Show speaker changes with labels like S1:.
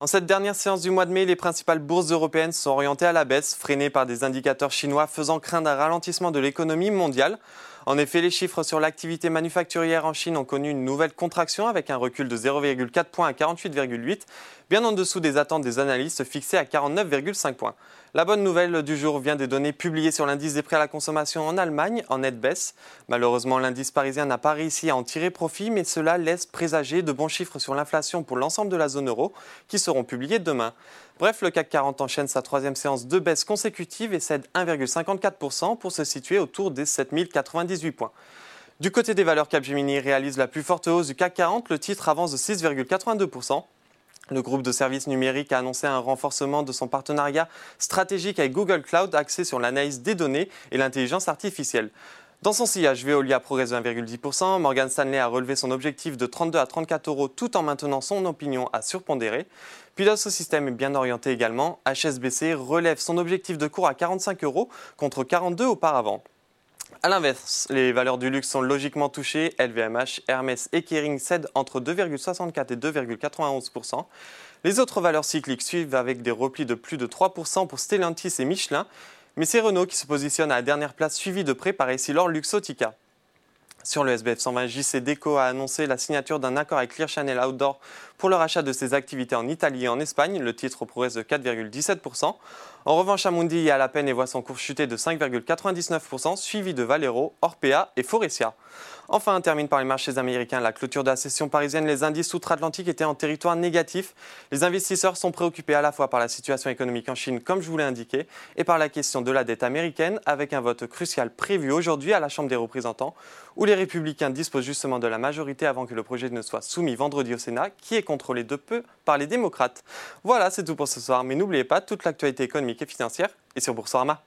S1: En cette dernière séance du mois de mai, les principales bourses européennes sont orientées à la baisse, freinées par des indicateurs chinois faisant craindre un ralentissement de l'économie mondiale. En effet, les chiffres sur l'activité manufacturière en Chine ont connu une nouvelle contraction avec un recul de 0,4 points à 48,8, bien en dessous des attentes des analystes fixées à 49,5 points. La bonne nouvelle du jour vient des données publiées sur l'indice des prix à la consommation en Allemagne, en nette baisse. Malheureusement, l'indice parisien n'a pas réussi à en tirer profit, mais cela laisse présager de bons chiffres sur l'inflation pour l'ensemble de la zone euro, qui seront publiés demain. Bref, le CAC 40 enchaîne sa troisième séance de baisse consécutive et cède 1,54% pour se situer autour des 7098 Du côté des valeurs Capgemini réalise la plus forte hausse du CAC 40, le titre avance de 6,82%. Le groupe de services numériques a annoncé un renforcement de son partenariat stratégique avec Google Cloud axé sur l'analyse des données et l'intelligence artificielle. Dans son sillage, Veolia progresse de 1,10%. Morgan Stanley a relevé son objectif de 32 à 34 euros tout en maintenant son opinion à surpondérer. Pilos Système est bien orienté également. HSBC relève son objectif de cours à 45 euros contre 42 auparavant. A l'inverse, les valeurs du luxe sont logiquement touchées. LVMH, Hermès et Kering cèdent entre 2,64 et 2,91%. Les autres valeurs cycliques suivent avec des replis de plus de 3% pour Stellantis et Michelin. Mais c'est Renault qui se positionne à la dernière place, suivi de près par Essilor Luxotica. Sur le SBF 120, JC Deco a annoncé la signature d'un accord avec Clear Channel Outdoor pour le rachat de ses activités en Italie et en Espagne. Le titre progresse de 4,17%. En revanche, Amundi y a la peine et voit son cours chuter de 5,99%, suivi de Valero, Orpea et Forestia. Enfin, on termine par les marchés américains. La clôture de la session parisienne, les indices outre-Atlantique étaient en territoire négatif. Les investisseurs sont préoccupés à la fois par la situation économique en Chine, comme je vous l'ai indiqué, et par la question de la dette américaine, avec un vote crucial prévu aujourd'hui à la Chambre des représentants, où les républicains disposent justement de la majorité avant que le projet ne soit soumis vendredi au Sénat, qui est contrôlé de peu par les démocrates. Voilà, c'est tout pour ce soir, mais n'oubliez pas, toute l'actualité économique et financière est sur Boursorama.